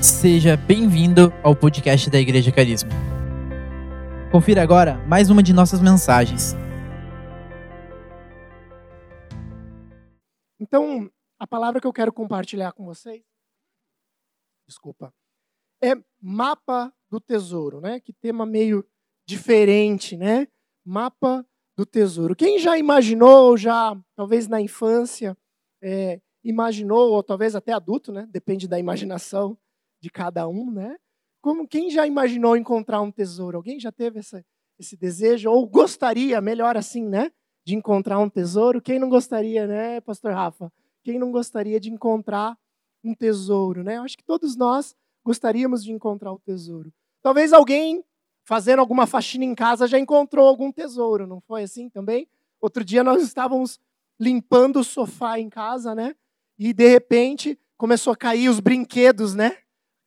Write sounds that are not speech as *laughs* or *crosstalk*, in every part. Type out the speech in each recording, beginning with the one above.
Seja bem-vindo ao podcast da Igreja Carisma. Confira agora mais uma de nossas mensagens. Então, a palavra que eu quero compartilhar com vocês, desculpa, é mapa do tesouro, né? Que tema meio diferente, né? Mapa do tesouro. Quem já imaginou, já talvez na infância, é, imaginou, ou talvez até adulto, né? Depende da imaginação de cada um, né? Como quem já imaginou encontrar um tesouro? Alguém já teve essa, esse desejo ou gostaria, melhor assim, né, de encontrar um tesouro? Quem não gostaria, né, Pastor Rafa? Quem não gostaria de encontrar um tesouro, né? Eu acho que todos nós gostaríamos de encontrar o tesouro. Talvez alguém fazendo alguma faxina em casa já encontrou algum tesouro, não foi assim também? Outro dia nós estávamos limpando o sofá em casa, né? E de repente começou a cair os brinquedos, né?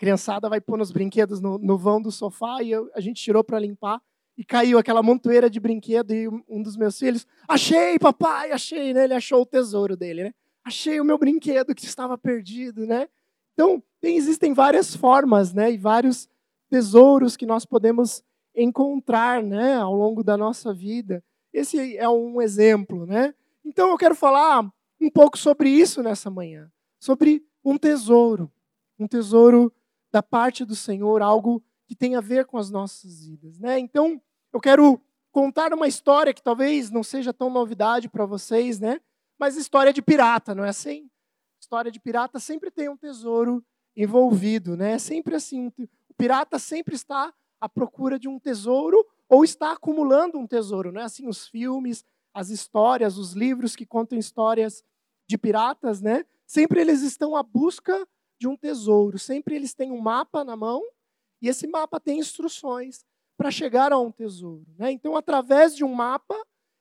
Criançada vai pôr os brinquedos no, no vão do sofá e eu, a gente tirou para limpar e caiu aquela montoeira de brinquedo e um dos meus filhos, achei, papai, achei, né? Ele achou o tesouro dele, né? Achei o meu brinquedo que estava perdido, né? Então, tem, existem várias formas, né? E vários tesouros que nós podemos encontrar, né? Ao longo da nossa vida. Esse é um exemplo, né? Então, eu quero falar um pouco sobre isso nessa manhã, sobre um tesouro, um tesouro da parte do Senhor, algo que tem a ver com as nossas vidas, né? Então, eu quero contar uma história que talvez não seja tão novidade para vocês, né? Mas história de pirata, não é assim? História de pirata sempre tem um tesouro envolvido, né? É sempre assim, o pirata sempre está à procura de um tesouro ou está acumulando um tesouro, não é assim? Os filmes, as histórias, os livros que contam histórias de piratas, né? Sempre eles estão à busca de um tesouro, sempre eles têm um mapa na mão e esse mapa tem instruções para chegar a um tesouro, né? Então, através de um mapa,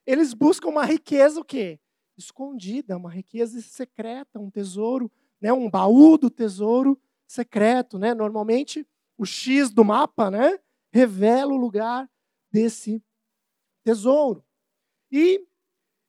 eles buscam uma riqueza o quê? Escondida, uma riqueza secreta, um tesouro, né? Um baú do tesouro secreto, né? Normalmente o X do mapa, né? Revela o lugar desse tesouro. E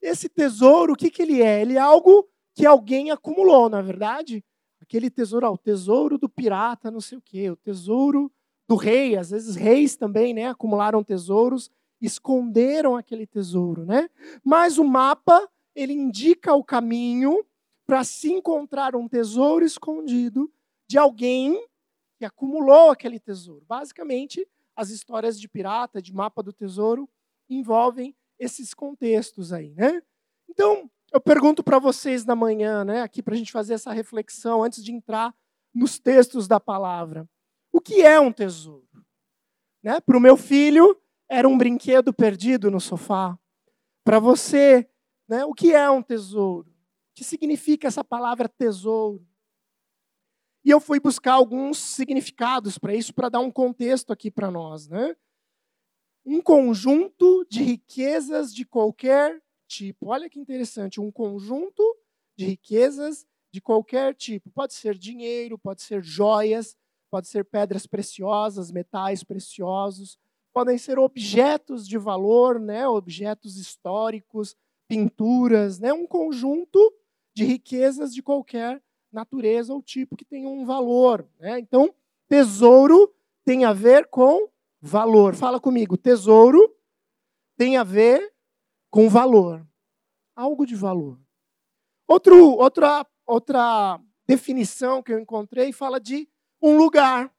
esse tesouro, o que, que ele é? Ele é algo que alguém acumulou, na é verdade. Aquele tesouro, ó, o tesouro do pirata, não sei o quê, o tesouro do rei, às vezes reis também, né, acumularam tesouros, esconderam aquele tesouro, né? Mas o mapa, ele indica o caminho para se encontrar um tesouro escondido de alguém que acumulou aquele tesouro. Basicamente, as histórias de pirata, de mapa do tesouro, envolvem esses contextos aí, né? Então, eu pergunto para vocês na manhã, né, aqui para a gente fazer essa reflexão antes de entrar nos textos da palavra. O que é um tesouro? Né? Para o meu filho, era um brinquedo perdido no sofá. Para você, né, o que é um tesouro? O que significa essa palavra tesouro? E eu fui buscar alguns significados para isso, para dar um contexto aqui para nós. Né? Um conjunto de riquezas de qualquer tipo. Olha que interessante, um conjunto de riquezas de qualquer tipo. Pode ser dinheiro, pode ser joias, pode ser pedras preciosas, metais preciosos, podem ser objetos de valor, né, objetos históricos, pinturas, né, um conjunto de riquezas de qualquer natureza ou tipo que tenham um valor. Né? Então, tesouro tem a ver com valor. Fala comigo, tesouro tem a ver com valor. Algo de valor. Outro, outra, outra definição que eu encontrei fala de um lugar.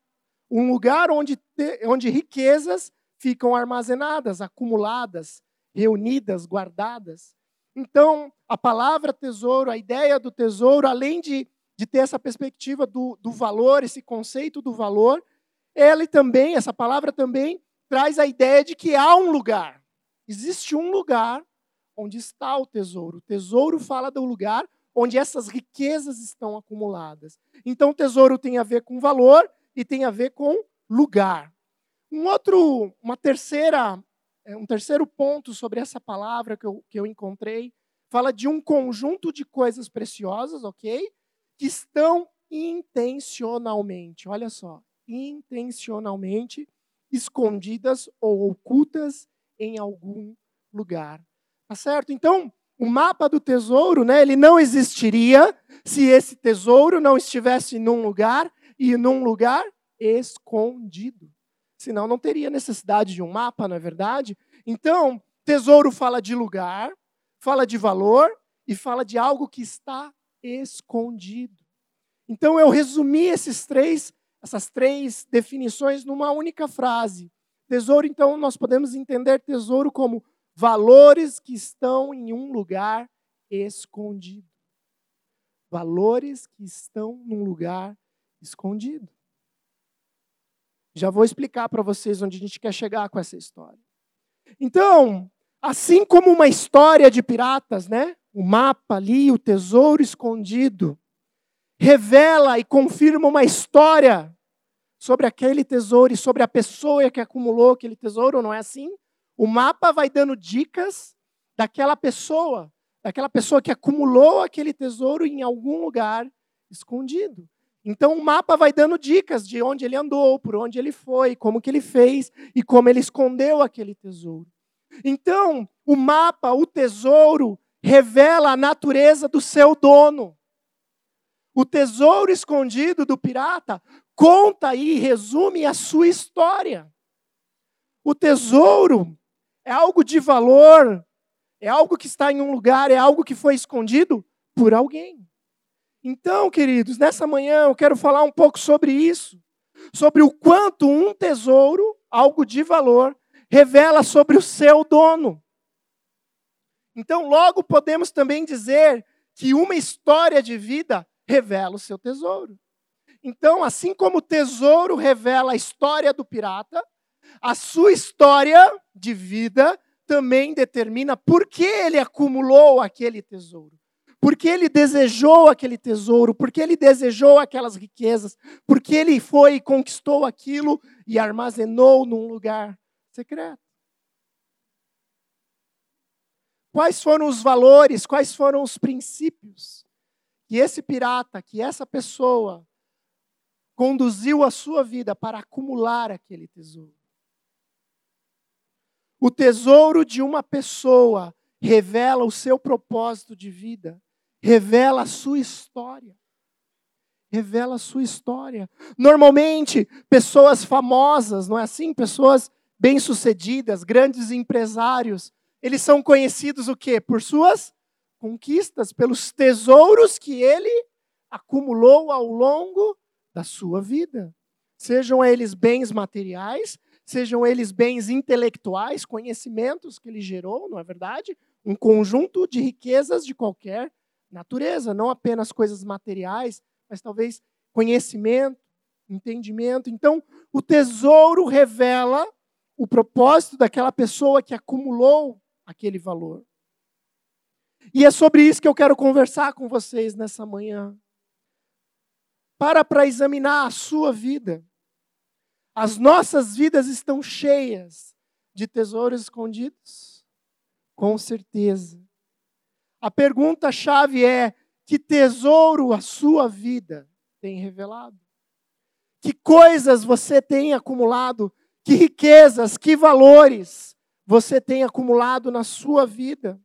Um lugar onde, onde riquezas ficam armazenadas, acumuladas, reunidas, guardadas. Então, a palavra tesouro, a ideia do tesouro, além de, de ter essa perspectiva do, do valor, esse conceito do valor, ele também, essa palavra também, traz a ideia de que há um lugar. Existe um lugar onde está o tesouro. O tesouro fala do lugar onde essas riquezas estão acumuladas. Então, o tesouro tem a ver com valor e tem a ver com lugar. Um outro, uma terceira, é, um terceiro ponto sobre essa palavra que eu, que eu encontrei fala de um conjunto de coisas preciosas, ok? Que estão intencionalmente, olha só, intencionalmente escondidas ou ocultas em algum lugar. Tá certo? Então, o mapa do tesouro, né, ele não existiria se esse tesouro não estivesse num lugar e num lugar escondido. Senão não teria necessidade de um mapa, não é verdade? Então, tesouro fala de lugar, fala de valor e fala de algo que está escondido. Então eu resumi esses três, essas três definições numa única frase. Tesouro, então, nós podemos entender tesouro como valores que estão em um lugar escondido. Valores que estão num lugar escondido. Já vou explicar para vocês onde a gente quer chegar com essa história. Então, assim como uma história de piratas, né? O mapa ali, o tesouro escondido, revela e confirma uma história sobre aquele tesouro e sobre a pessoa que acumulou aquele tesouro, não é assim? O mapa vai dando dicas daquela pessoa, daquela pessoa que acumulou aquele tesouro em algum lugar escondido. Então o mapa vai dando dicas de onde ele andou, por onde ele foi, como que ele fez e como ele escondeu aquele tesouro. Então, o mapa, o tesouro, revela a natureza do seu dono. O tesouro escondido do pirata conta e resume a sua história. O tesouro é algo de valor, é algo que está em um lugar, é algo que foi escondido por alguém. Então, queridos, nessa manhã eu quero falar um pouco sobre isso, sobre o quanto um tesouro, algo de valor, revela sobre o seu dono. Então, logo podemos também dizer que uma história de vida revela o seu tesouro. Então, assim como o tesouro revela a história do pirata, a sua história de vida também determina por que ele acumulou aquele tesouro. Porque ele desejou aquele tesouro, porque ele desejou aquelas riquezas, porque ele foi e conquistou aquilo e armazenou num lugar secreto. Quais foram os valores, quais foram os princípios que esse pirata, que essa pessoa conduziu a sua vida para acumular aquele tesouro? O tesouro de uma pessoa revela o seu propósito de vida, revela a sua história. Revela a sua história. Normalmente, pessoas famosas, não é assim? Pessoas bem-sucedidas, grandes empresários, eles são conhecidos o quê? Por suas conquistas, pelos tesouros que ele acumulou ao longo da sua vida. Sejam eles bens materiais, sejam eles bens intelectuais, conhecimentos que ele gerou, não é verdade? Um conjunto de riquezas de qualquer natureza, não apenas coisas materiais, mas talvez conhecimento, entendimento. Então, o tesouro revela o propósito daquela pessoa que acumulou aquele valor. E é sobre isso que eu quero conversar com vocês nessa manhã. Para para examinar a sua vida. As nossas vidas estão cheias de tesouros escondidos? Com certeza. A pergunta-chave é: que tesouro a sua vida tem revelado? Que coisas você tem acumulado? Que riquezas, que valores você tem acumulado na sua vida?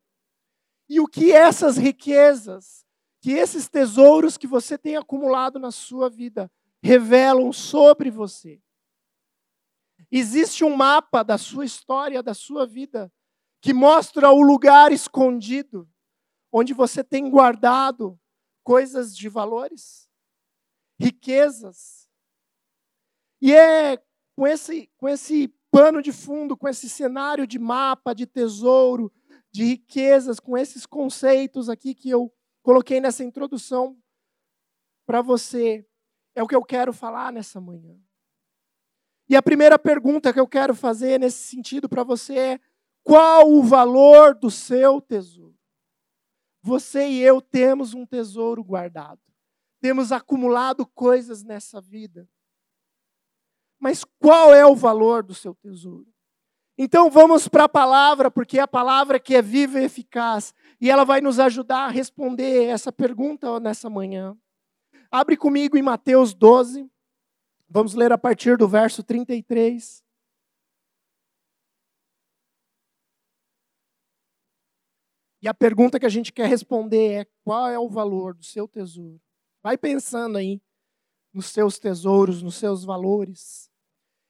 E o que essas riquezas, que esses tesouros que você tem acumulado na sua vida revelam sobre você? Existe um mapa da sua história, da sua vida, que mostra o lugar escondido, onde você tem guardado coisas de valores, riquezas. E é com esse, com esse pano de fundo, com esse cenário de mapa, de tesouro, de riquezas, com esses conceitos aqui que eu coloquei nessa introdução para você, é o que eu quero falar nessa manhã. E a primeira pergunta que eu quero fazer nesse sentido para você é: qual o valor do seu tesouro? Você e eu temos um tesouro guardado. Temos acumulado coisas nessa vida. Mas qual é o valor do seu tesouro? Então vamos para a palavra, porque é a palavra que é viva e eficaz, e ela vai nos ajudar a responder essa pergunta nessa manhã. Abre comigo em Mateus 12. Vamos ler a partir do verso 33. E a pergunta que a gente quer responder é: qual é o valor do seu tesouro? Vai pensando aí nos seus tesouros, nos seus valores.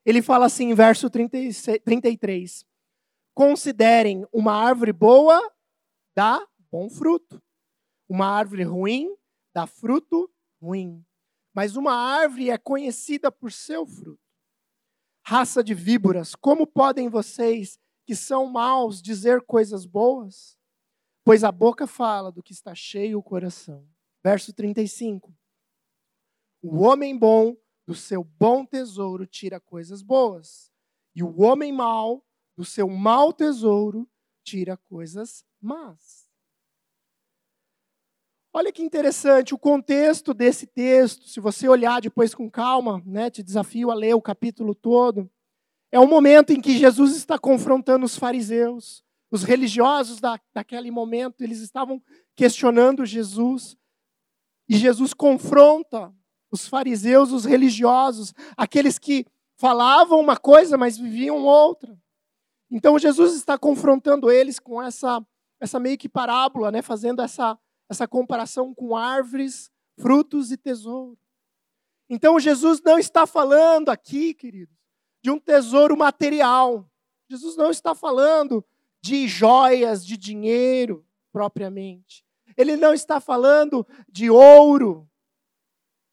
Ele fala assim em verso 36, 33: Considerem uma árvore boa, dá bom fruto. Uma árvore ruim, dá fruto ruim. Mas uma árvore é conhecida por seu fruto. Raça de víboras, como podem vocês, que são maus, dizer coisas boas? Pois a boca fala do que está cheio o coração. Verso 35. O homem bom do seu bom tesouro tira coisas boas, e o homem mau do seu mau tesouro tira coisas más. Olha que interessante o contexto desse texto. Se você olhar depois com calma, né, te desafio a ler o capítulo todo. É o momento em que Jesus está confrontando os fariseus. Os religiosos da, daquele momento, eles estavam questionando Jesus. E Jesus confronta os fariseus, os religiosos, aqueles que falavam uma coisa, mas viviam outra. Então Jesus está confrontando eles com essa, essa meio que parábola, né, fazendo essa essa comparação com árvores, frutos e tesouro. Então Jesus não está falando aqui, queridos, de um tesouro material. Jesus não está falando de joias, de dinheiro propriamente. Ele não está falando de ouro,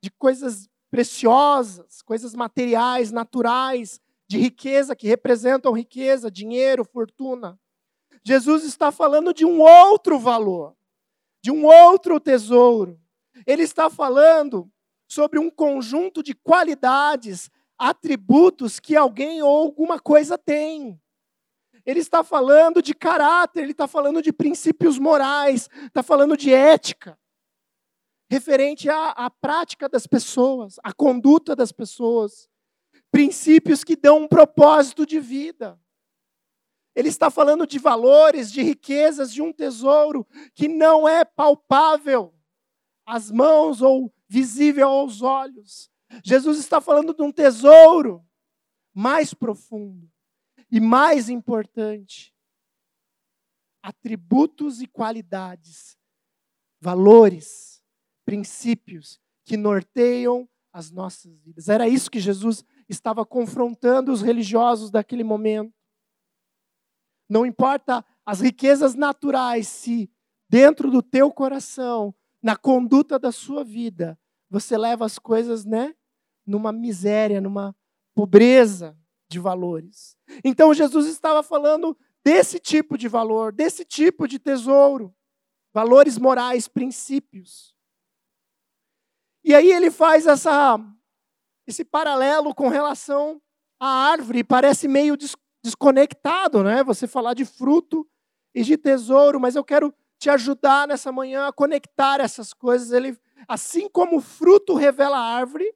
de coisas preciosas, coisas materiais, naturais, de riqueza que representam riqueza, dinheiro, fortuna. Jesus está falando de um outro valor de um outro tesouro. Ele está falando sobre um conjunto de qualidades, atributos que alguém ou alguma coisa tem. Ele está falando de caráter, ele está falando de princípios morais, está falando de ética, referente à, à prática das pessoas, à conduta das pessoas, princípios que dão um propósito de vida. Ele está falando de valores, de riquezas, de um tesouro que não é palpável às mãos ou visível aos olhos. Jesus está falando de um tesouro mais profundo e mais importante. Atributos e qualidades, valores, princípios que norteiam as nossas vidas. Era isso que Jesus estava confrontando os religiosos daquele momento. Não importa as riquezas naturais, se dentro do teu coração, na conduta da sua vida, você leva as coisas, né, numa miséria, numa pobreza de valores. Então Jesus estava falando desse tipo de valor, desse tipo de tesouro, valores morais, princípios. E aí ele faz essa esse paralelo com relação à árvore, parece meio desconectado, né? Você falar de fruto e de tesouro, mas eu quero te ajudar nessa manhã a conectar essas coisas. Ele, assim como o fruto revela a árvore,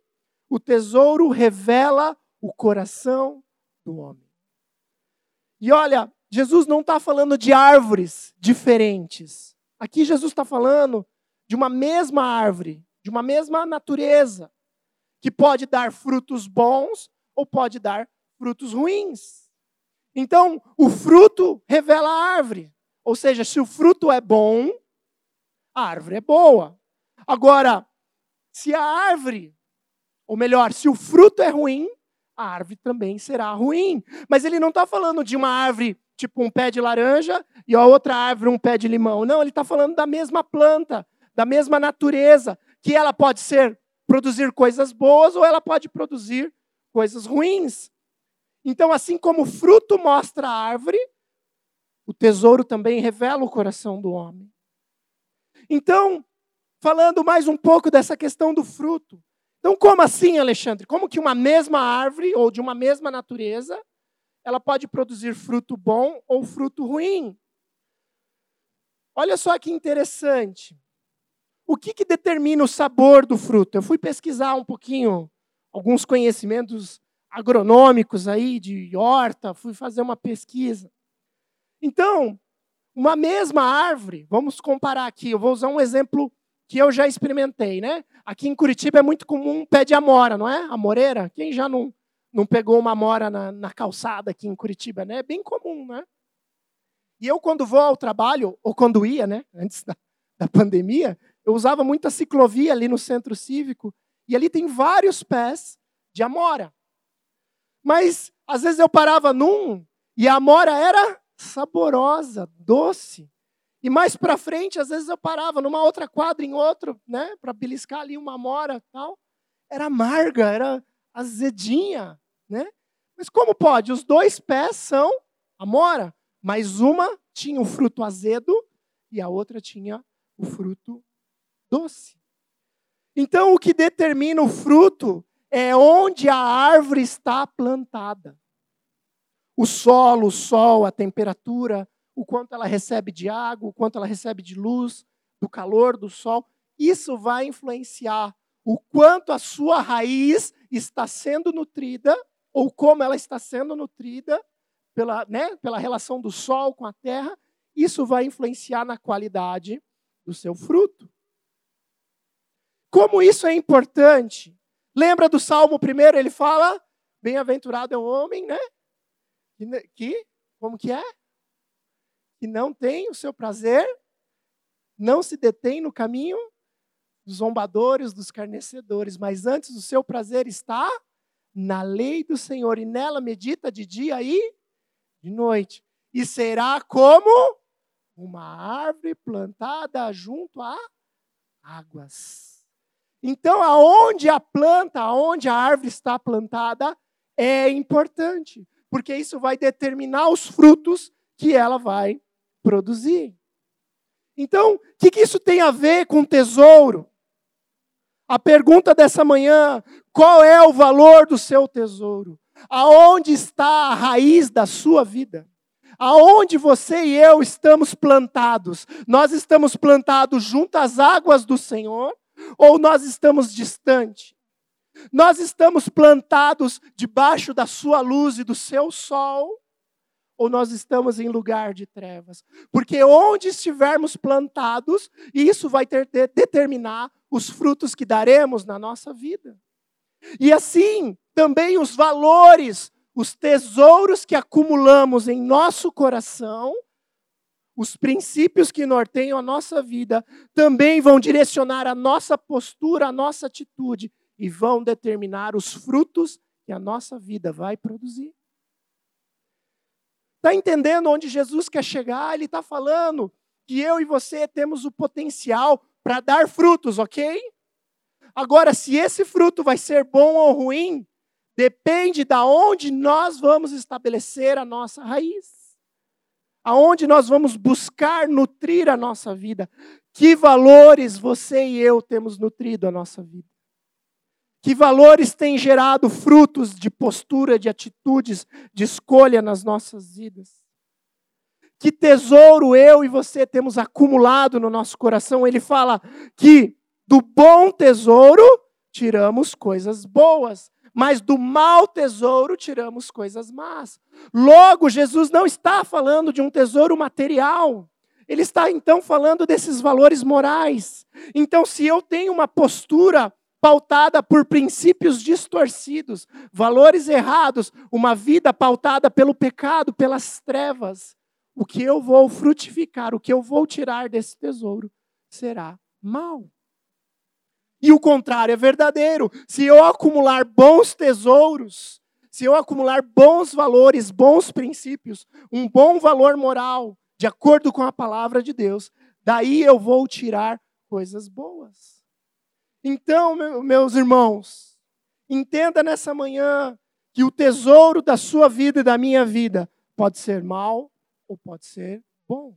o tesouro revela o coração do homem. E olha, Jesus não está falando de árvores diferentes. Aqui Jesus está falando de uma mesma árvore, de uma mesma natureza, que pode dar frutos bons ou pode dar frutos ruins. Então, o fruto revela a árvore. Ou seja, se o fruto é bom, a árvore é boa. Agora, se a árvore, ou melhor, se o fruto é ruim, a árvore também será ruim. Mas ele não está falando de uma árvore tipo um pé de laranja e a outra árvore um pé de limão. Não, ele está falando da mesma planta, da mesma natureza, que ela pode ser produzir coisas boas ou ela pode produzir coisas ruins. Então, assim como o fruto mostra a árvore, o tesouro também revela o coração do homem. Então, falando mais um pouco dessa questão do fruto. Então, como assim, Alexandre? Como que uma mesma árvore ou de uma mesma natureza, ela pode produzir fruto bom ou fruto ruim? Olha só que interessante. O que, que determina o sabor do fruto? Eu fui pesquisar um pouquinho alguns conhecimentos agronômicos aí de horta, fui fazer uma pesquisa. Então, uma mesma árvore, vamos comparar aqui, eu vou usar um exemplo que eu já experimentei, né? Aqui em Curitiba é muito comum pé de amora, não é? Amoreira. Quem já não, não pegou uma amora na, na calçada aqui em Curitiba, né? É bem comum, né? E eu, quando vou ao trabalho, ou quando ia, né? Antes da, da pandemia, eu usava muita ciclovia ali no centro cívico E ali tem vários pés de amora. Mas às vezes eu parava num e a amora era saborosa, doce. E mais para frente, às vezes eu parava numa outra quadra, em outro, né, para beliscar ali uma amora, tal. Era amarga, era azedinha, né? Mas como pode? Os dois pés são amora, mas uma tinha o fruto azedo e a outra tinha o fruto doce. Então, o que determina o fruto é onde a árvore está plantada. O solo, o sol, a temperatura, o quanto ela recebe de água, o quanto ela recebe de luz, do calor do sol, isso vai influenciar o quanto a sua raiz está sendo nutrida ou como ela está sendo nutrida pela, né, pela relação do sol com a terra, isso vai influenciar na qualidade do seu fruto. Como isso é importante? Lembra do Salmo primeiro? Ele fala: Bem-aventurado é o homem, né? Que, como que é? Que não tem o seu prazer, não se detém no caminho dos zombadores, dos carnecedores, mas antes o seu prazer está na lei do Senhor, e nela medita de dia e de noite. E será como uma árvore plantada junto a águas. Então, aonde a planta, aonde a árvore está plantada, é importante, porque isso vai determinar os frutos que ela vai produzir. Então, o que, que isso tem a ver com tesouro? A pergunta dessa manhã: qual é o valor do seu tesouro? Aonde está a raiz da sua vida? Aonde você e eu estamos plantados? Nós estamos plantados junto às águas do Senhor ou nós estamos distante? Nós estamos plantados debaixo da sua luz e do seu sol ou nós estamos em lugar de trevas? Porque onde estivermos plantados, isso vai ter, de, determinar os frutos que daremos na nossa vida. E assim, também os valores, os tesouros que acumulamos em nosso coração, os princípios que norteiam a nossa vida, também vão direcionar a nossa postura, a nossa atitude e vão determinar os frutos que a nossa vida vai produzir. Está entendendo onde Jesus quer chegar? Ele está falando que eu e você temos o potencial para dar frutos, ok? Agora, se esse fruto vai ser bom ou ruim, depende da onde nós vamos estabelecer a nossa raiz. Aonde nós vamos buscar nutrir a nossa vida. Que valores você e eu temos nutrido a nossa vida? Que valores têm gerado frutos de postura, de atitudes, de escolha nas nossas vidas? que tesouro eu e você temos acumulado no nosso coração. Ele fala que do bom tesouro tiramos coisas boas, mas do mau tesouro tiramos coisas más. Logo, Jesus não está falando de um tesouro material. Ele está então falando desses valores morais. Então, se eu tenho uma postura pautada por princípios distorcidos, valores errados, uma vida pautada pelo pecado, pelas trevas, o que eu vou frutificar, o que eu vou tirar desse tesouro será mal. E o contrário é verdadeiro. Se eu acumular bons tesouros, se eu acumular bons valores, bons princípios, um bom valor moral, de acordo com a palavra de Deus, daí eu vou tirar coisas boas. Então, meus irmãos, entenda nessa manhã que o tesouro da sua vida e da minha vida pode ser mal, ou pode ser bom.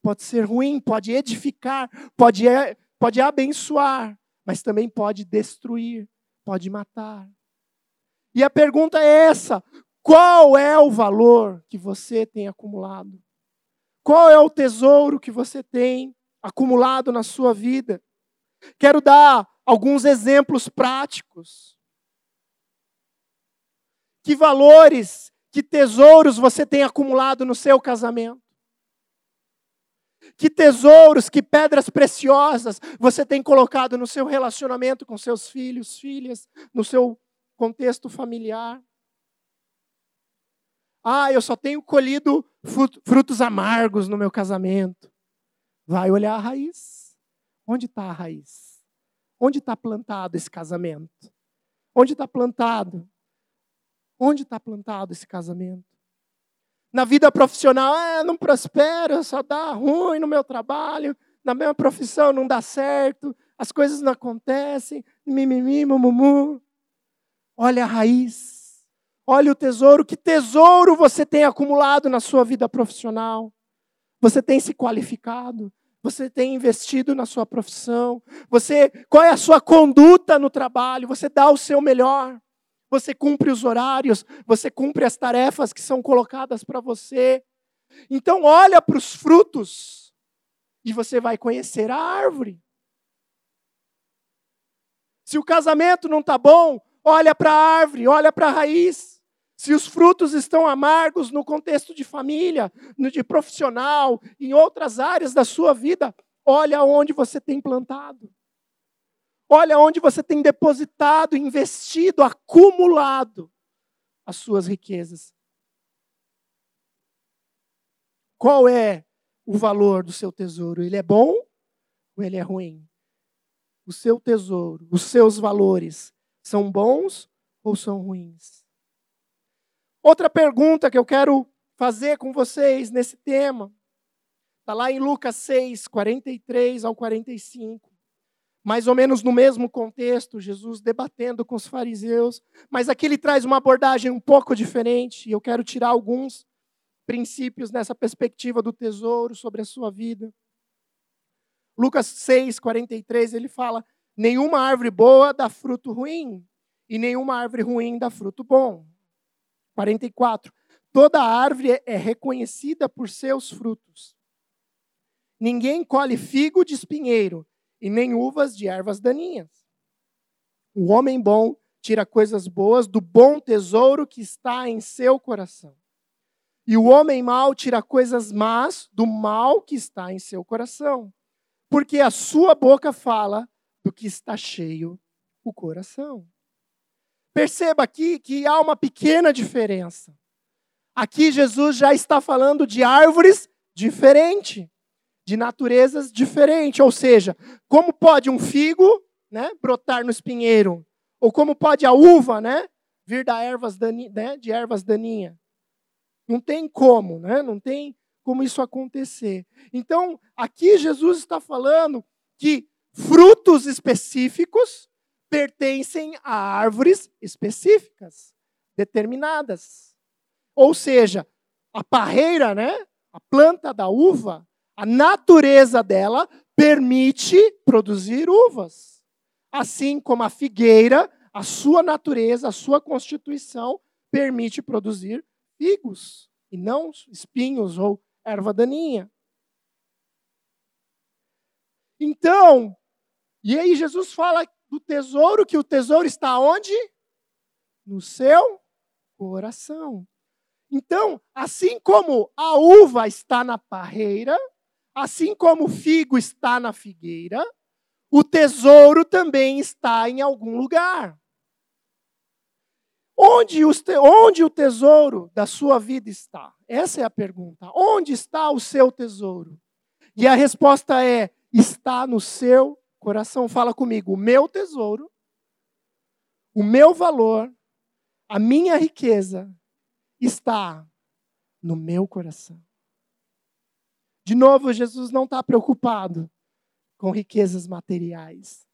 Pode ser ruim, pode edificar, pode, pode abençoar, mas também pode destruir, pode matar. E a pergunta é essa: qual é o valor que você tem acumulado? Qual é o tesouro que você tem acumulado na sua vida? Quero dar alguns exemplos práticos. Que valores que tesouros você tem acumulado no seu casamento? Que tesouros, que pedras preciosas você tem colocado no seu relacionamento com seus filhos, filhas, no seu contexto familiar? Ah, eu só tenho colhido frutos amargos no meu casamento. Vai olhar a raiz. Onde está a raiz? Onde está plantado esse casamento? Onde está plantado? Onde está plantado esse casamento? Na vida profissional, ah, não prospera, só dá ruim no meu trabalho, na minha profissão não dá certo, as coisas não acontecem, mimimi, mumumu. Olha a raiz, olha o tesouro, que tesouro você tem acumulado na sua vida profissional. Você tem se qualificado, você tem investido na sua profissão, você qual é a sua conduta no trabalho? Você dá o seu melhor. Você cumpre os horários, você cumpre as tarefas que são colocadas para você. Então olha para os frutos e você vai conhecer a árvore. Se o casamento não está bom, olha para a árvore, olha para a raiz. Se os frutos estão amargos no contexto de família, no de profissional, em outras áreas da sua vida, olha onde você tem plantado. Olha onde você tem depositado, investido, acumulado as suas riquezas. Qual é o valor do seu tesouro? Ele é bom ou ele é ruim? O seu tesouro, os seus valores, são bons ou são ruins? Outra pergunta que eu quero fazer com vocês nesse tema, está lá em Lucas 6, 43 ao 45 mais ou menos no mesmo contexto, Jesus debatendo com os fariseus, mas aqui ele traz uma abordagem um pouco diferente, e eu quero tirar alguns princípios nessa perspectiva do tesouro sobre a sua vida. Lucas 6, 43, ele fala: Nenhuma árvore boa dá fruto ruim, e nenhuma árvore ruim dá fruto bom. 44. Toda árvore é reconhecida por seus frutos. Ninguém colhe figo de espinheiro, e nem uvas de ervas daninhas. O homem bom tira coisas boas do bom tesouro que está em seu coração. E o homem mau tira coisas más do mal que está em seu coração. Porque a sua boca fala do que está cheio o coração. Perceba aqui que há uma pequena diferença. Aqui Jesus já está falando de árvores diferentes de naturezas diferentes. Ou seja, como pode um figo né, brotar no espinheiro? Ou como pode a uva né, vir da ervas né, de ervas daninhas? Não tem como, né? não tem como isso acontecer. Então, aqui Jesus está falando que frutos específicos pertencem a árvores específicas, determinadas. Ou seja, a parreira, né, a planta da uva, a natureza dela permite produzir uvas. Assim como a figueira, a sua natureza, a sua constituição permite produzir figos e não espinhos ou erva daninha. Então, e aí Jesus fala do tesouro, que o tesouro está onde? No seu coração. Então, assim como a uva está na parreira, Assim como o figo está na figueira, o tesouro também está em algum lugar. Onde, onde, o tesouro da sua vida está? Essa é a pergunta. Onde está o seu tesouro? E a resposta é: está no seu coração. Fala comigo. O meu tesouro, o meu valor, a minha riqueza está no meu coração. De novo, Jesus não está preocupado com riquezas materiais.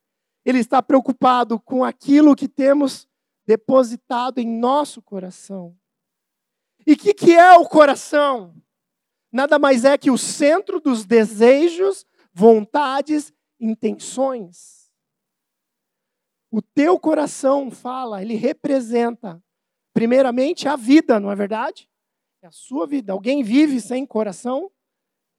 Ele está preocupado com aquilo que temos depositado em nosso coração. E o que, que é o coração? Nada mais é que o centro dos desejos, vontades, intenções. O teu coração fala, ele representa, primeiramente, a vida, não é verdade? É a sua vida. Alguém vive sem coração?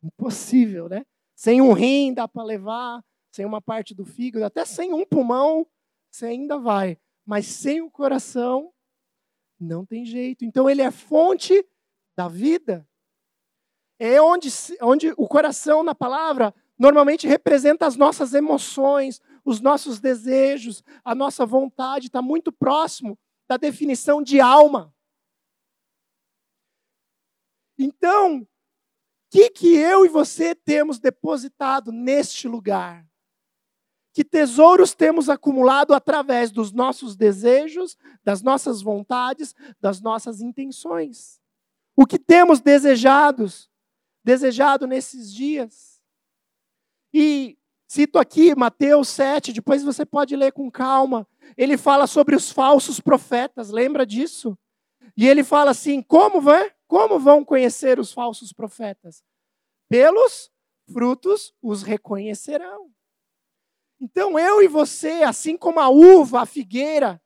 Impossível, né? Sem um rim dá para levar, sem uma parte do fígado, até sem um pulmão você ainda vai. Mas sem o coração, não tem jeito. Então ele é fonte da vida. É onde, onde o coração, na palavra, normalmente representa as nossas emoções, os nossos desejos, a nossa vontade, está muito próximo da definição de alma. Então, que, que eu e você temos depositado neste lugar? Que tesouros temos acumulado através dos nossos desejos, das nossas vontades, das nossas intenções? O que temos desejados, desejado nesses dias? E cito aqui Mateus 7, depois você pode ler com calma. Ele fala sobre os falsos profetas, lembra disso? E ele fala assim: como vai? Como vão conhecer os falsos profetas? Pelos frutos os reconhecerão. Então eu e você, assim como a uva, a figueira,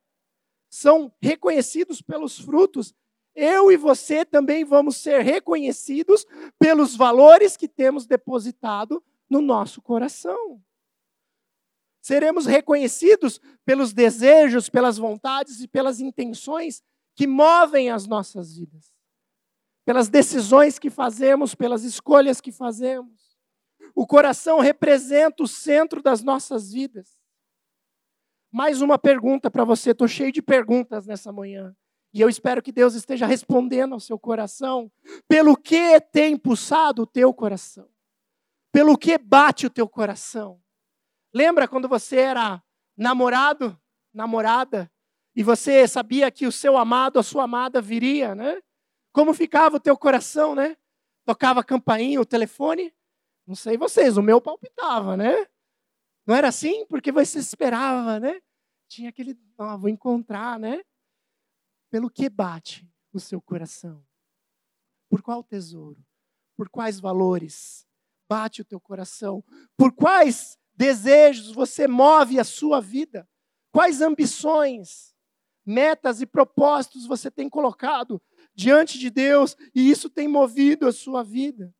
são reconhecidos pelos frutos, eu e você também vamos ser reconhecidos pelos valores que temos depositado no nosso coração. Seremos reconhecidos pelos desejos, pelas vontades e pelas intenções que movem as nossas vidas, pelas decisões que fazemos, pelas escolhas que fazemos. O coração representa o centro das nossas vidas. Mais uma pergunta para você, estou cheio de perguntas nessa manhã. E eu espero que Deus esteja respondendo ao seu coração. Pelo que tem impulsado o teu coração? Pelo que bate o teu coração? Lembra quando você era namorado, namorada, e você sabia que o seu amado, a sua amada viria, né? Como ficava o teu coração, né? Tocava a campainha, o telefone? Não sei vocês, o meu palpitava, né? Não era assim? Porque você esperava, né? Tinha aquele, ah, vou encontrar, né? Pelo que bate o seu coração? Por qual tesouro? Por quais valores bate o teu coração? Por quais desejos você move a sua vida? Quais ambições, metas e propósitos você tem colocado diante de Deus e isso tem movido a sua vida?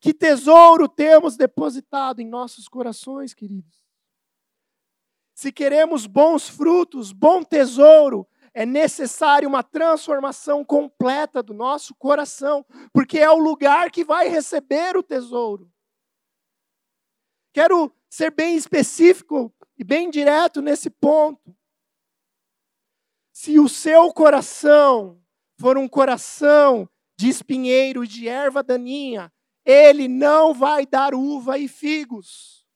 Que tesouro temos depositado em nossos corações, queridos? Se queremos bons frutos, bom tesouro, é necessário uma transformação completa do nosso coração, porque é o lugar que vai receber o tesouro. Quero ser bem específico e bem direto nesse ponto. Se o seu coração for um coração de espinheiro e de erva daninha, ele não vai dar uva e figos.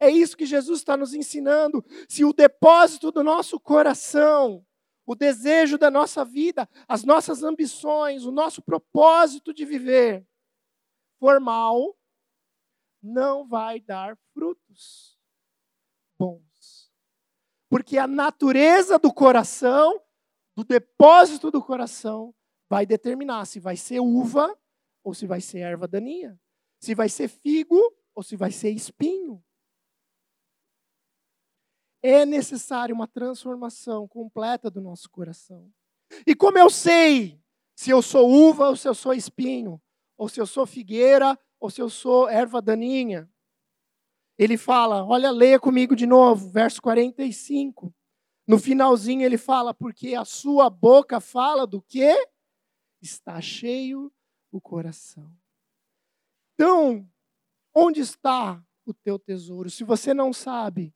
É isso que Jesus está nos ensinando. Se o depósito do nosso coração, o desejo da nossa vida, as nossas ambições, o nosso propósito de viver for mal, não vai dar frutos bons. Porque a natureza do coração, do depósito do coração, vai determinar se vai ser uva ou se vai ser erva daninha, se vai ser figo ou se vai ser espinho. É necessário uma transformação completa do nosso coração. E como eu sei se eu sou uva ou se eu sou espinho, ou se eu sou figueira ou se eu sou erva daninha? Ele fala, olha, leia comigo de novo, verso 45. No finalzinho ele fala, porque a sua boca fala do que? Está cheio o coração. Então, onde está o teu tesouro? Se você não sabe,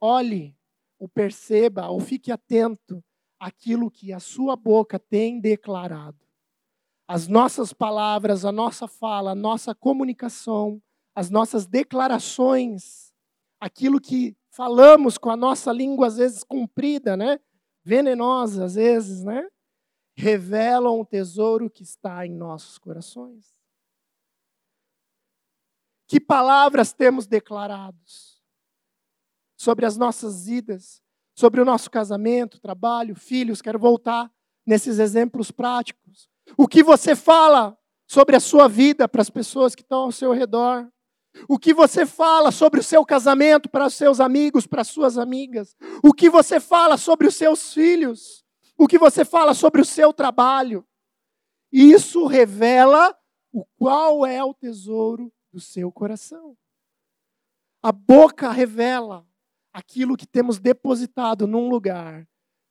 olhe, ou perceba, ou fique atento àquilo que a sua boca tem declarado. As nossas palavras, a nossa fala, a nossa comunicação, as nossas declarações, aquilo que falamos com a nossa língua às vezes comprida, né? Venenosa às vezes, né? revelam o tesouro que está em nossos corações. Que palavras temos declarados sobre as nossas vidas, sobre o nosso casamento, trabalho, filhos? Quero voltar nesses exemplos práticos. O que você fala sobre a sua vida para as pessoas que estão ao seu redor? O que você fala sobre o seu casamento para os seus amigos, para as suas amigas? O que você fala sobre os seus filhos? o que você fala sobre o seu trabalho. Isso revela o qual é o tesouro do seu coração. A boca revela aquilo que temos depositado num lugar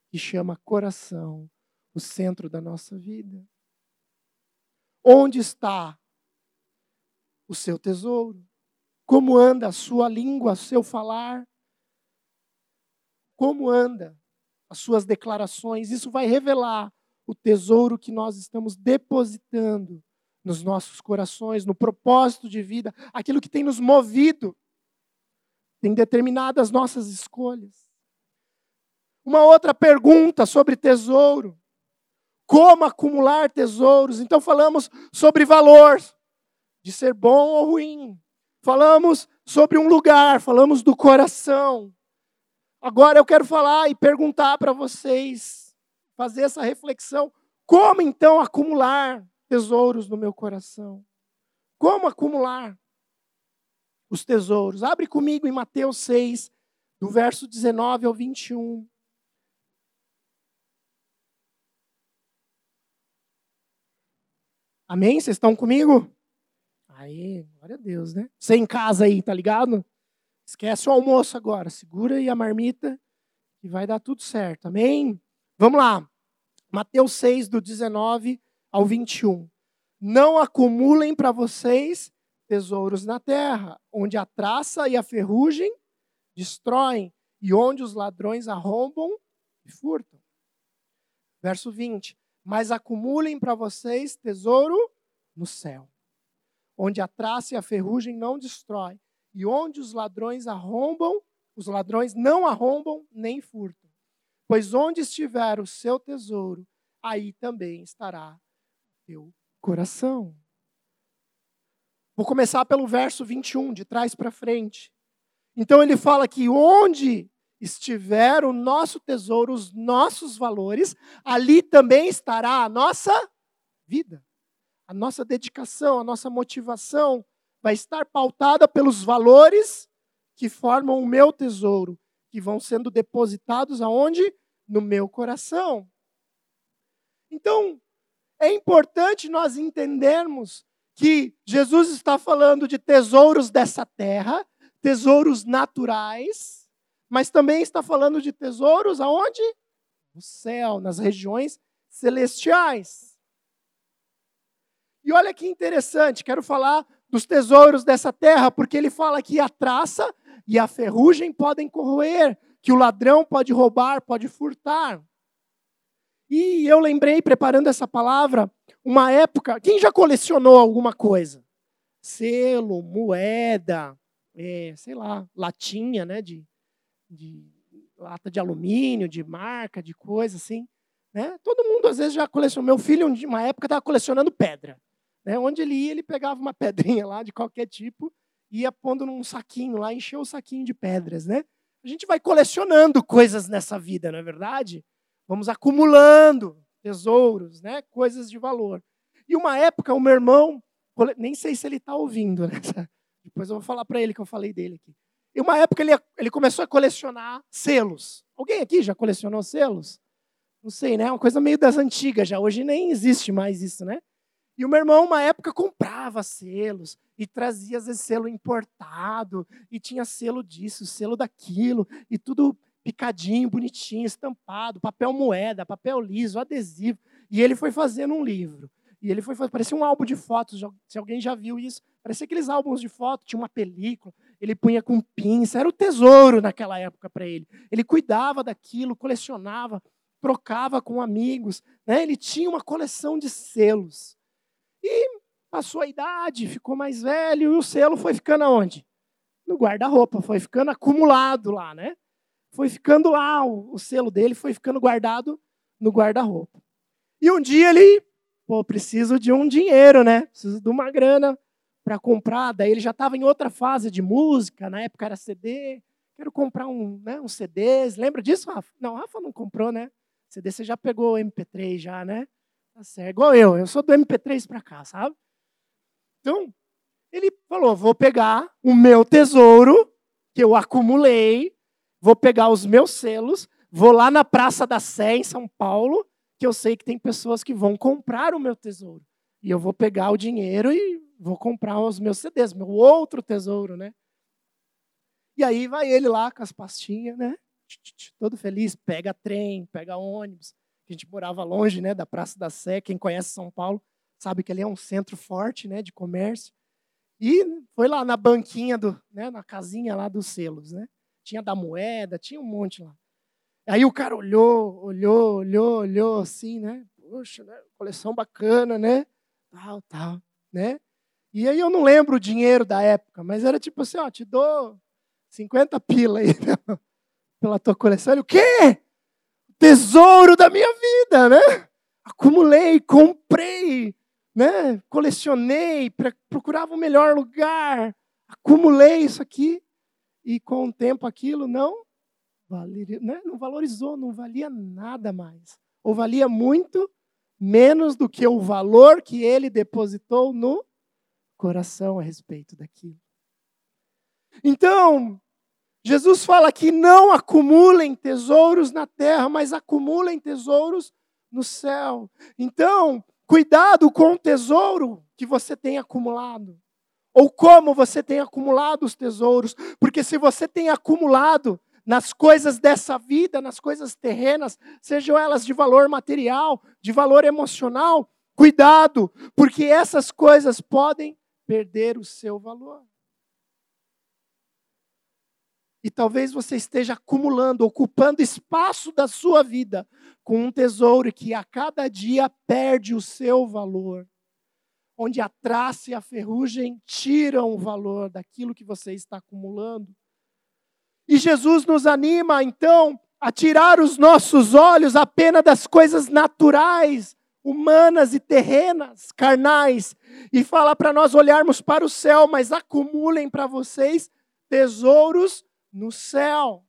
que chama coração, o centro da nossa vida. Onde está o seu tesouro? Como anda a sua língua, seu falar? Como anda as suas declarações. Isso vai revelar o tesouro que nós estamos depositando nos nossos corações, no propósito de vida, aquilo que tem nos movido. tem determinado as nossas escolhas. Uma outra pergunta sobre tesouro. Como acumular tesouros? Então falamos sobre valor, de ser bom ou ruim. Falamos sobre um lugar, falamos do coração. Agora eu quero falar e perguntar para vocês, fazer essa reflexão. Como então acumular tesouros no meu coração? Como acumular os tesouros? Abre comigo em Mateus 6, do verso 19 ao 21. Amém? Vocês estão comigo? Aí, glória a Deus, né? Você em casa aí, tá ligado? Esquece o almoço agora, segura aí a marmita e vai dar tudo certo. Amém? Vamos lá. Mateus 6, do 19 ao 21. Não acumulem para vocês tesouros na terra, onde a traça e a ferrugem destroem, e onde os ladrões arrombam e furtam. Verso 20. Mas acumulem para vocês tesouro no céu, onde a traça e a ferrugem não destrói, e onde os ladrões arrombam, os ladrões não arrombam nem furtam. Pois onde estiver o seu tesouro, aí também estará o teu coração. Vou começar pelo verso 21, de trás para frente. Então ele fala que onde estiver o nosso tesouro, os nossos valores, ali também estará a nossa vida. A nossa dedicação, a nossa motivação vai estar pautada pelos valores que formam o meu tesouro, que vão sendo depositados aonde? No meu coração. Então, é importante nós entendermos que Jesus está falando de tesouros dessa terra, tesouros naturais, mas também está falando de tesouros aonde? No céu, nas regiões celestiais. E olha que interessante, quero falar dos tesouros dessa terra, porque ele fala que a traça e a ferrugem podem corroer, que o ladrão pode roubar, pode furtar. E eu lembrei, preparando essa palavra, uma época. Quem já colecionou alguma coisa? Selo, moeda, é, sei lá, latinha, né? De, de lata de alumínio, de marca, de coisa assim. Né? Todo mundo às vezes já colecionou. Meu filho, uma época, estava colecionando pedra. Né? Onde ele ia, ele pegava uma *laughs* pedrinha lá de qualquer tipo, ia pondo num saquinho lá, encheu o saquinho de pedras. Né? A gente vai colecionando coisas nessa vida, não é verdade? Vamos acumulando tesouros, né? coisas de valor. E uma época, o meu irmão, nem sei se ele está ouvindo, né? *laughs* depois eu vou falar para ele que eu falei dele aqui. E uma época ele, ele começou a colecionar selos. Alguém aqui já colecionou selos? Não sei, né? Uma coisa meio das antigas já. Hoje nem existe mais isso, né? E o meu irmão, uma época, comprava selos e trazia, às vezes, selo importado, e tinha selo disso, selo daquilo, e tudo picadinho, bonitinho, estampado, papel moeda, papel liso, adesivo. E ele foi fazendo um livro. E ele foi fazer, parecia um álbum de fotos, se alguém já viu isso, parecia aqueles álbuns de fotos, tinha uma película, ele punha com pinça, era o tesouro naquela época para ele. Ele cuidava daquilo, colecionava, trocava com amigos, né? ele tinha uma coleção de selos. E passou a idade, ficou mais velho, e o selo foi ficando aonde? No guarda-roupa, foi ficando acumulado lá, né? Foi ficando lá, o, o selo dele foi ficando guardado no guarda-roupa. E um dia ele, pô, preciso de um dinheiro, né? Preciso de uma grana para comprar. Daí ele já estava em outra fase de música, na época era CD. Quero comprar um, né, um CDs. Lembra disso, Rafa? Não, Rafa não comprou, né? CD você já pegou o MP3 já, né? Tá certo. Igual eu, eu sou do MP3 para cá, sabe? Então, ele falou: vou pegar o meu tesouro, que eu acumulei, vou pegar os meus selos, vou lá na Praça da Sé, em São Paulo, que eu sei que tem pessoas que vão comprar o meu tesouro. E eu vou pegar o dinheiro e vou comprar os meus CDs, meu outro tesouro, né? E aí vai ele lá com as pastinhas, né? Todo feliz, pega trem, pega ônibus, gente morava longe né, da Praça da Sé. Quem conhece São Paulo sabe que ali é um centro forte né, de comércio. E foi lá na banquinha, do, né, na casinha lá dos selos. Né? Tinha da moeda, tinha um monte lá. Aí o cara olhou, olhou, olhou, olhou assim, né? Poxa, né? coleção bacana, né? Tal, tal, né? E aí eu não lembro o dinheiro da época, mas era tipo assim, ó, te dou 50 pila aí pela, *laughs* pela tua coleção. Ele, o quê? Tesouro da minha vida, né? Acumulei, comprei, né? Colecionei, procurava o melhor lugar, acumulei isso aqui e com o tempo aquilo não valeria, né? não valorizou, não valia nada mais. Ou valia muito menos do que o valor que ele depositou no coração a respeito daquilo. Então, Jesus fala que não acumulem tesouros na terra, mas acumulem tesouros no céu. Então, cuidado com o tesouro que você tem acumulado. Ou como você tem acumulado os tesouros. Porque se você tem acumulado nas coisas dessa vida, nas coisas terrenas, sejam elas de valor material, de valor emocional, cuidado, porque essas coisas podem perder o seu valor. E talvez você esteja acumulando, ocupando espaço da sua vida com um tesouro que a cada dia perde o seu valor. Onde a traça e a ferrugem tiram o valor daquilo que você está acumulando. E Jesus nos anima, então, a tirar os nossos olhos apenas das coisas naturais, humanas e terrenas, carnais, e fala para nós olharmos para o céu, mas acumulem para vocês tesouros no céu.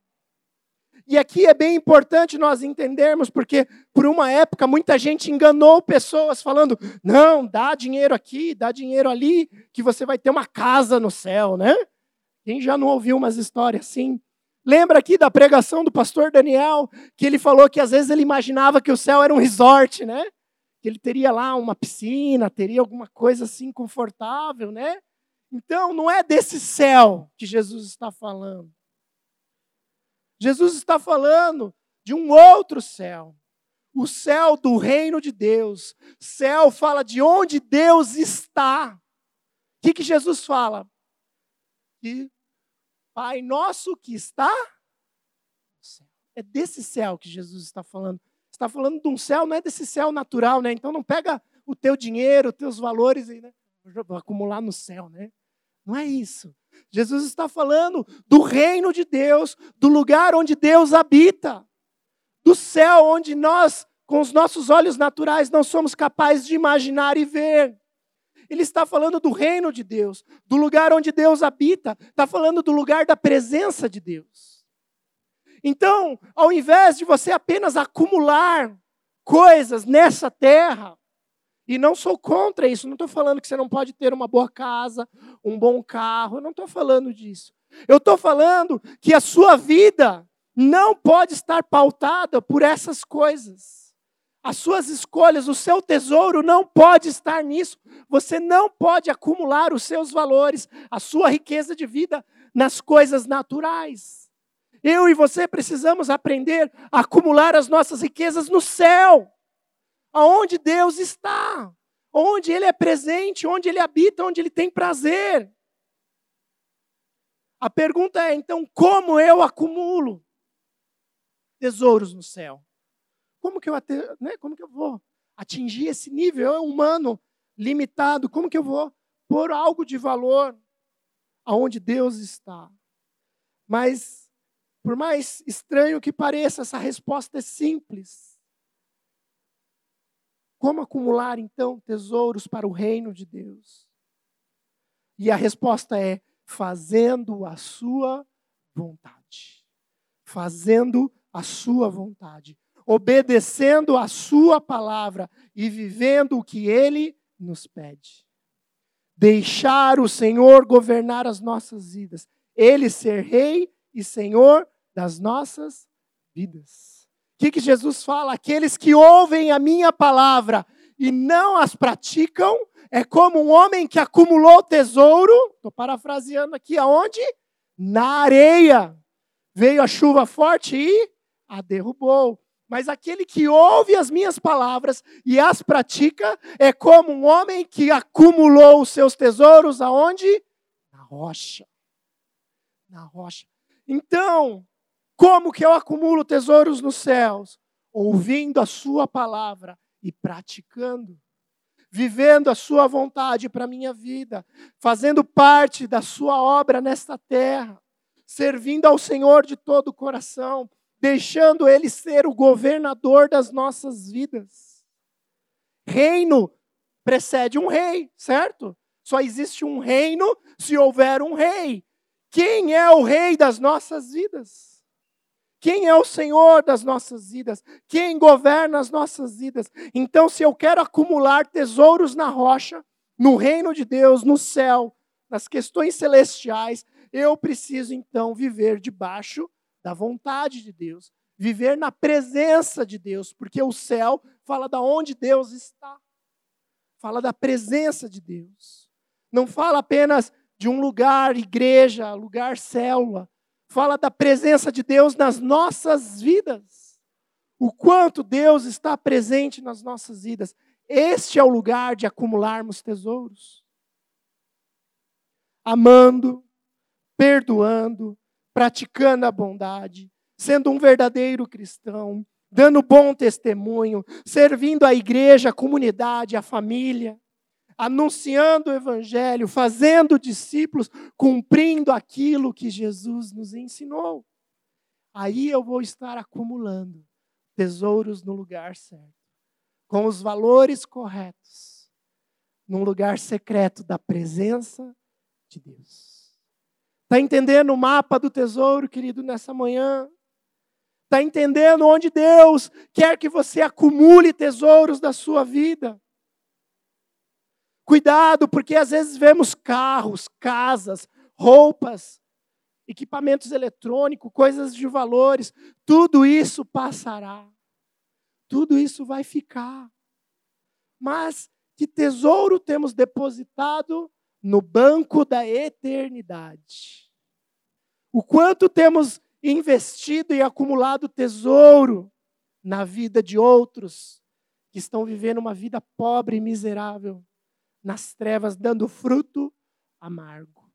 E aqui é bem importante nós entendermos, porque por uma época muita gente enganou pessoas falando: não, dá dinheiro aqui, dá dinheiro ali, que você vai ter uma casa no céu, né? Quem já não ouviu umas histórias assim? Lembra aqui da pregação do pastor Daniel, que ele falou que às vezes ele imaginava que o céu era um resort, né? Que ele teria lá uma piscina, teria alguma coisa assim confortável, né? Então, não é desse céu que Jesus está falando. Jesus está falando de um outro céu. O céu do reino de Deus. Céu fala de onde Deus está. O que, que Jesus fala? Que Pai nosso que está É desse céu que Jesus está falando. Está falando de um céu, não é desse céu natural, né? Então não pega o teu dinheiro, os teus valores e né? Acumular no céu, né? Não é isso. Jesus está falando do reino de Deus, do lugar onde Deus habita, do céu onde nós, com os nossos olhos naturais, não somos capazes de imaginar e ver. Ele está falando do reino de Deus, do lugar onde Deus habita, está falando do lugar da presença de Deus. Então, ao invés de você apenas acumular coisas nessa terra, e não sou contra isso, não estou falando que você não pode ter uma boa casa, um bom carro, eu não estou falando disso. Eu estou falando que a sua vida não pode estar pautada por essas coisas. As suas escolhas, o seu tesouro não pode estar nisso. Você não pode acumular os seus valores, a sua riqueza de vida nas coisas naturais. Eu e você precisamos aprender a acumular as nossas riquezas no céu aonde Deus está, onde Ele é presente, onde Ele habita, onde Ele tem prazer. A pergunta é, então, como eu acumulo tesouros no céu? Como que eu, né, como que eu vou atingir esse nível humano limitado? Como que eu vou pôr algo de valor aonde Deus está? Mas, por mais estranho que pareça, essa resposta é simples. Como acumular, então, tesouros para o reino de Deus? E a resposta é: fazendo a sua vontade. Fazendo a sua vontade. Obedecendo a sua palavra e vivendo o que ele nos pede. Deixar o Senhor governar as nossas vidas. Ele ser rei e senhor das nossas vidas. O que, que Jesus fala? Aqueles que ouvem a minha palavra e não as praticam, é como um homem que acumulou tesouro, estou parafraseando aqui, aonde? Na areia. Veio a chuva forte e a derrubou. Mas aquele que ouve as minhas palavras e as pratica é como um homem que acumulou os seus tesouros aonde? Na rocha. Na rocha. Então, como que eu acumulo tesouros nos céus? Ouvindo a sua palavra e praticando. Vivendo a sua vontade para a minha vida, fazendo parte da sua obra nesta terra, servindo ao Senhor de todo o coração, deixando Ele ser o governador das nossas vidas. Reino precede um rei, certo? Só existe um reino se houver um rei. Quem é o rei das nossas vidas? Quem é o Senhor das nossas vidas? Quem governa as nossas vidas? Então, se eu quero acumular tesouros na rocha, no reino de Deus, no céu, nas questões celestiais, eu preciso então viver debaixo da vontade de Deus, viver na presença de Deus, porque o céu fala da onde Deus está. Fala da presença de Deus. Não fala apenas de um lugar, igreja, lugar célula. Fala da presença de Deus nas nossas vidas. O quanto Deus está presente nas nossas vidas. Este é o lugar de acumularmos tesouros. Amando, perdoando, praticando a bondade, sendo um verdadeiro cristão, dando bom testemunho, servindo a igreja, a comunidade, a família, anunciando o evangelho, fazendo discípulos, cumprindo aquilo que Jesus nos ensinou. Aí eu vou estar acumulando tesouros no lugar certo com os valores corretos, num lugar secreto da presença de Deus. Está entendendo o mapa do tesouro, querido, nessa manhã? Está entendendo onde Deus quer que você acumule tesouros da sua vida? Cuidado, porque às vezes vemos carros, casas, roupas, equipamentos eletrônicos, coisas de valores, tudo isso passará. Tudo isso vai ficar. Mas que tesouro temos depositado no banco da eternidade? O quanto temos investido e acumulado tesouro na vida de outros que estão vivendo uma vida pobre e miserável, nas trevas, dando fruto amargo.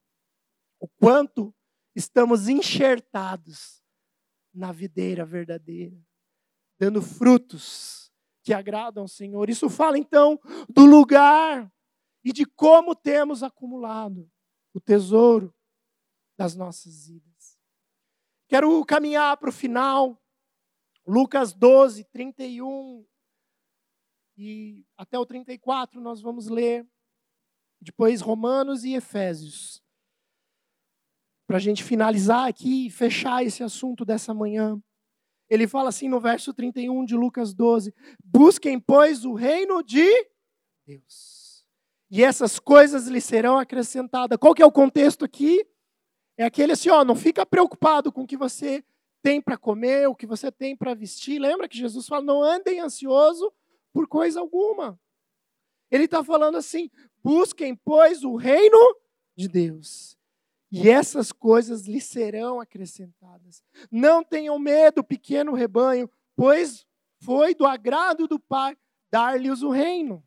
O quanto estamos enxertados na videira verdadeira dando frutos que agradam ao Senhor. Isso fala então do lugar e de como temos acumulado o tesouro das nossas vidas. Quero caminhar para o final, Lucas 12, 31 e até o 34 nós vamos ler, depois Romanos e Efésios. Para a gente finalizar aqui e fechar esse assunto dessa manhã. Ele fala assim no verso 31 de Lucas 12: Busquem, pois, o reino de Deus. E essas coisas lhe serão acrescentadas. Qual que é o contexto aqui? É aquele assim, ó, não fica preocupado com o que você tem para comer, o que você tem para vestir. Lembra que Jesus fala: não andem ansioso por coisa alguma. Ele está falando assim: busquem, pois, o reino de Deus e essas coisas lhe serão acrescentadas. Não tenham medo, pequeno rebanho, pois foi do agrado do Pai dar-lhes o reino.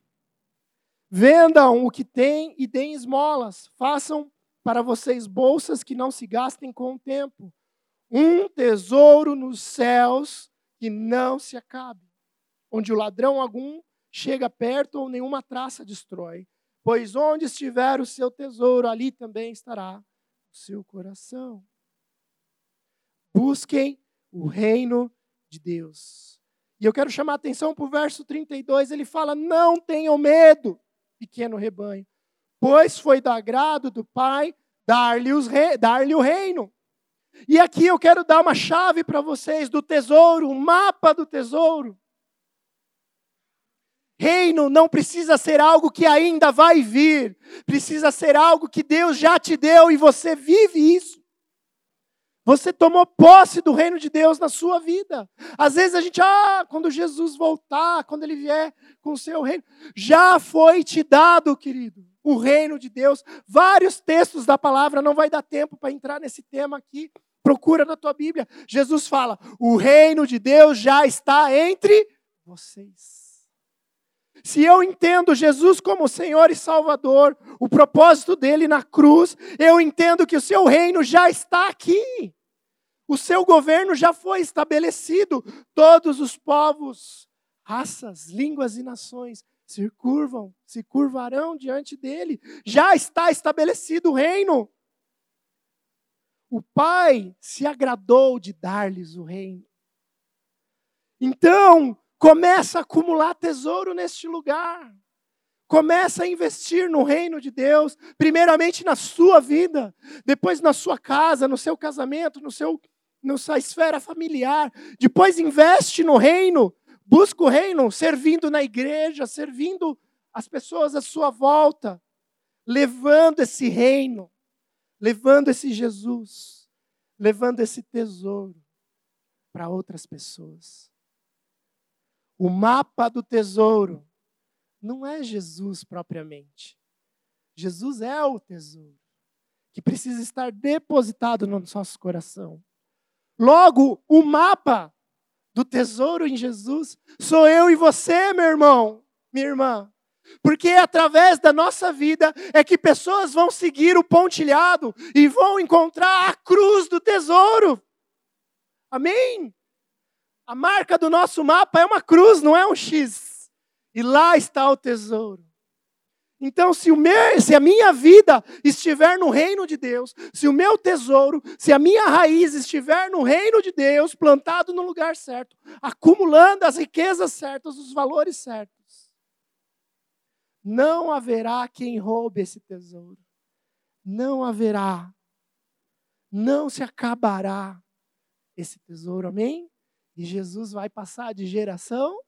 Vendam o que têm e deem esmolas. Façam para vocês bolsas que não se gastem com o tempo. Um tesouro nos céus que não se acabe, onde o ladrão algum chega perto ou nenhuma traça destrói. Pois onde estiver o seu tesouro, ali também estará seu coração. Busquem o reino de Deus. E eu quero chamar a atenção para o verso 32, ele fala: Não tenham medo, pequeno rebanho, pois foi do agrado do Pai dar-lhe dar o reino. E aqui eu quero dar uma chave para vocês do tesouro, um mapa do tesouro. Reino não precisa ser algo que ainda vai vir, precisa ser algo que Deus já te deu e você vive isso. Você tomou posse do reino de Deus na sua vida. Às vezes a gente, ah, quando Jesus voltar, quando ele vier com o seu reino, já foi te dado, querido, o reino de Deus. Vários textos da palavra, não vai dar tempo para entrar nesse tema aqui. Procura na tua Bíblia. Jesus fala: o reino de Deus já está entre vocês. Se eu entendo Jesus como Senhor e Salvador, o propósito dele na cruz, eu entendo que o seu reino já está aqui. O seu governo já foi estabelecido. Todos os povos, raças, línguas e nações se curvam, se curvarão diante dele. Já está estabelecido o reino. o Pai se agradou de dar-lhes o reino. Então, começa a acumular tesouro neste lugar. Começa a investir no reino de Deus, primeiramente na sua vida, depois na sua casa, no seu casamento, no seu na sua esfera familiar. Depois investe no reino, busca o reino, servindo na igreja, servindo as pessoas à sua volta, levando esse reino, levando esse Jesus, levando esse tesouro para outras pessoas. O mapa do tesouro não é Jesus propriamente. Jesus é o tesouro que precisa estar depositado no nosso coração. Logo, o mapa do tesouro em Jesus sou eu e você, meu irmão, minha irmã. Porque é através da nossa vida é que pessoas vão seguir o pontilhado e vão encontrar a cruz do tesouro. Amém? A marca do nosso mapa é uma cruz, não é um X. E lá está o tesouro. Então, se, meu, se a minha vida estiver no reino de Deus, se o meu tesouro, se a minha raiz estiver no reino de Deus, plantado no lugar certo, acumulando as riquezas certas, os valores certos, não haverá quem roube esse tesouro. Não haverá. Não se acabará esse tesouro, amém? E Jesus vai passar de geração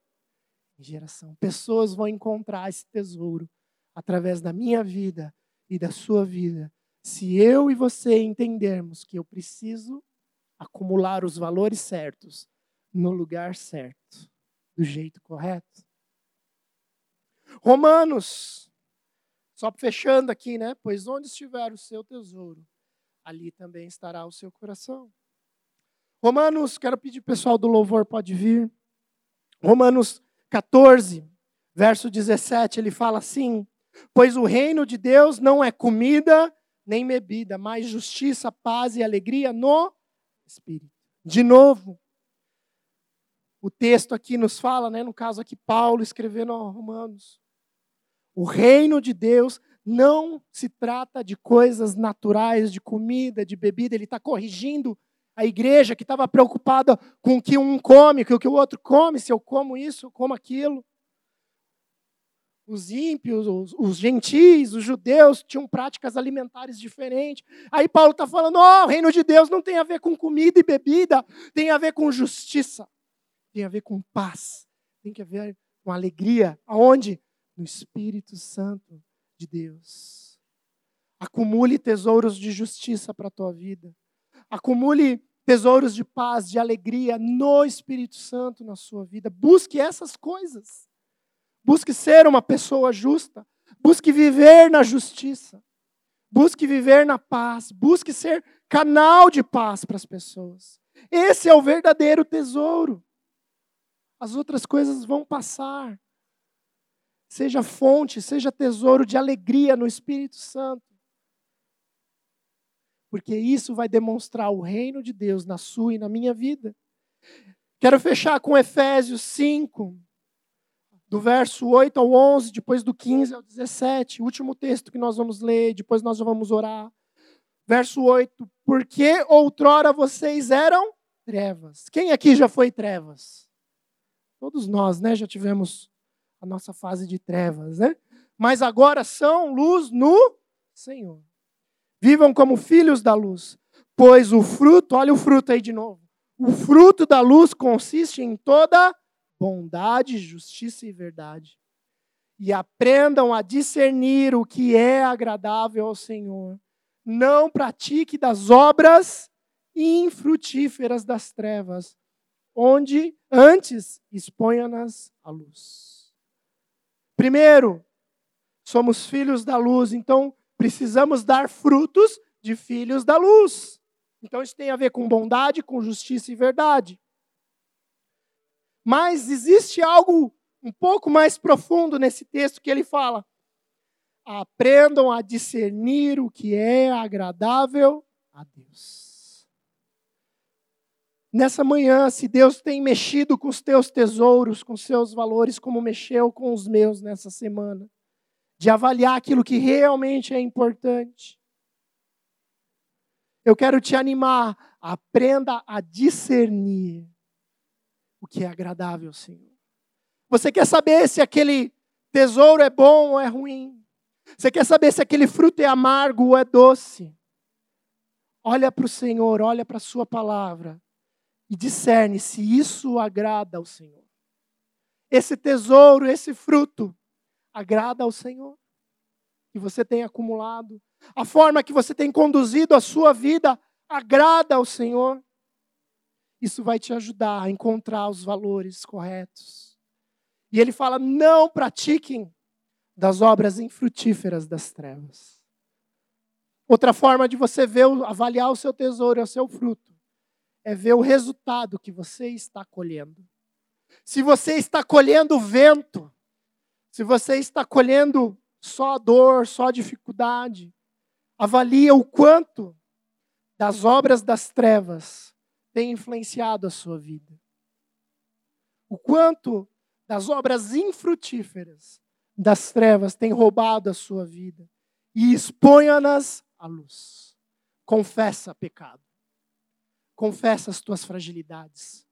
em geração. Pessoas vão encontrar esse tesouro através da minha vida e da sua vida, se eu e você entendermos que eu preciso acumular os valores certos no lugar certo, do jeito correto. Romanos, só fechando aqui, né? Pois onde estiver o seu tesouro, ali também estará o seu coração. Romanos, quero pedir pessoal do louvor, pode vir. Romanos 14, verso 17, ele fala assim: Pois o reino de Deus não é comida nem bebida, mas justiça, paz e alegria no Espírito. De novo, o texto aqui nos fala, né, no caso aqui, Paulo escrevendo aos Romanos. O reino de Deus não se trata de coisas naturais, de comida, de bebida. Ele está corrigindo a igreja que estava preocupada com o que um come, com o que o outro come, se eu como isso, eu como aquilo os ímpios, os, os gentis, os judeus tinham práticas alimentares diferentes. Aí Paulo está falando: oh, o reino de Deus não tem a ver com comida e bebida, tem a ver com justiça, tem a ver com paz, tem a ver com alegria. Aonde? No Espírito Santo de Deus. Acumule tesouros de justiça para a tua vida. Acumule tesouros de paz, de alegria no Espírito Santo na sua vida. Busque essas coisas. Busque ser uma pessoa justa. Busque viver na justiça. Busque viver na paz. Busque ser canal de paz para as pessoas. Esse é o verdadeiro tesouro. As outras coisas vão passar. Seja fonte, seja tesouro de alegria no Espírito Santo. Porque isso vai demonstrar o reino de Deus na sua e na minha vida. Quero fechar com Efésios 5, do verso 8 ao 11, depois do 15 ao 17, o último texto que nós vamos ler, depois nós vamos orar. Verso 8: Porque outrora vocês eram trevas. Quem aqui já foi trevas? Todos nós, né? Já tivemos a nossa fase de trevas, né? Mas agora são luz no Senhor. Vivam como filhos da luz, pois o fruto, olha o fruto aí de novo. O fruto da luz consiste em toda bondade, justiça e verdade. E aprendam a discernir o que é agradável ao Senhor. Não pratique das obras infrutíferas das trevas, onde antes exponha-nas à luz. Primeiro, somos filhos da luz, então precisamos dar frutos de filhos da luz. Então isso tem a ver com bondade, com justiça e verdade. Mas existe algo um pouco mais profundo nesse texto que ele fala: aprendam a discernir o que é agradável a Deus. Nessa manhã, se Deus tem mexido com os teus tesouros, com os seus valores, como mexeu com os meus nessa semana, de avaliar aquilo que realmente é importante. eu quero te animar. Aprenda a discernir o que é agradável ao Senhor. Você quer saber se aquele tesouro é bom ou é ruim? Você quer saber se aquele fruto é amargo ou é doce? Olha para o Senhor, olha para a Sua palavra e discerne se isso agrada ao Senhor. Esse tesouro, esse fruto, agrada ao Senhor? Que você tem acumulado? A forma que você tem conduzido a sua vida agrada ao Senhor? Isso vai te ajudar a encontrar os valores corretos. E ele fala: não pratiquem das obras infrutíferas das trevas. Outra forma de você ver, avaliar o seu tesouro e o seu fruto é ver o resultado que você está colhendo. Se você está colhendo vento, se você está colhendo só dor, só dificuldade, avalia o quanto das obras das trevas tem influenciado a sua vida. O quanto das obras infrutíferas das trevas tem roubado a sua vida. E exponha-nas à luz. Confessa pecado. Confessa as tuas fragilidades.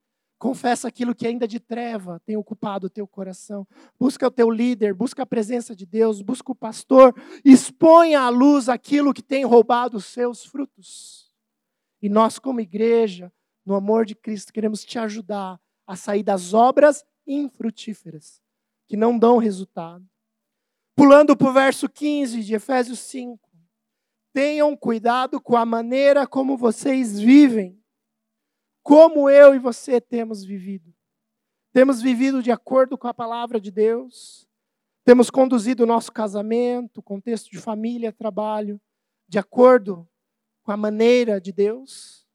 Confessa aquilo que ainda de treva tem ocupado o teu coração. Busca o teu líder, busca a presença de Deus, busca o pastor. Exponha à luz aquilo que tem roubado os seus frutos. E nós, como igreja, no amor de Cristo, queremos te ajudar a sair das obras infrutíferas, que não dão resultado. Pulando para o verso 15 de Efésios 5. Tenham cuidado com a maneira como vocês vivem como eu e você temos vivido. Temos vivido de acordo com a palavra de Deus, temos conduzido o nosso casamento, contexto de família, trabalho, de acordo com a maneira de Deus.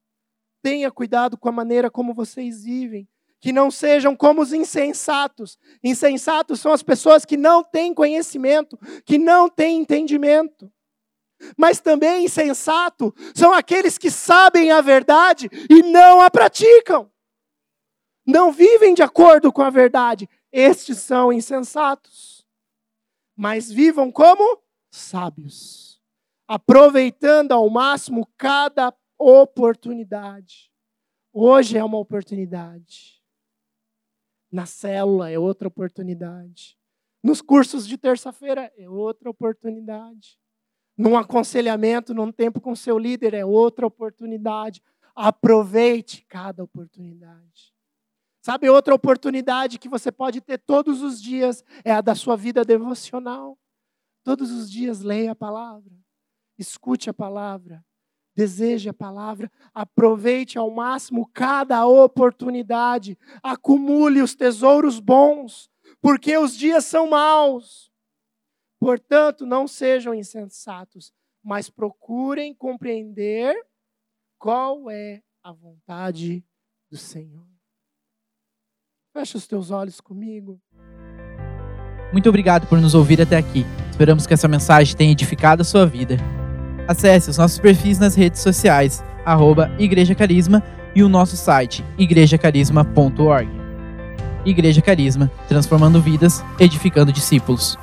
Tenha cuidado com a maneira como vocês vivem, que não sejam como os insensatos. Insensatos são as pessoas que não têm conhecimento, que não têm entendimento mas também insensato são aqueles que sabem a verdade e não a praticam. Não vivem de acordo com a verdade. Estes são insensatos. Mas vivam como sábios, aproveitando ao máximo cada oportunidade. Hoje é uma oportunidade. Na célula é outra oportunidade. Nos cursos de terça-feira é outra oportunidade num aconselhamento, num tempo com seu líder, é outra oportunidade. Aproveite cada oportunidade. Sabe, outra oportunidade que você pode ter todos os dias é a da sua vida devocional. Todos os dias leia a palavra, escute a palavra, deseje a palavra, aproveite ao máximo cada oportunidade, acumule os tesouros bons, porque os dias são maus. Portanto, não sejam insensatos, mas procurem compreender qual é a vontade do Senhor. Fecha os teus olhos comigo. Muito obrigado por nos ouvir até aqui. Esperamos que essa mensagem tenha edificado a sua vida. Acesse os nossos perfis nas redes sociais, arroba Igreja Carisma e o nosso site, igrejacarisma.org. Igreja Carisma, transformando vidas, edificando discípulos.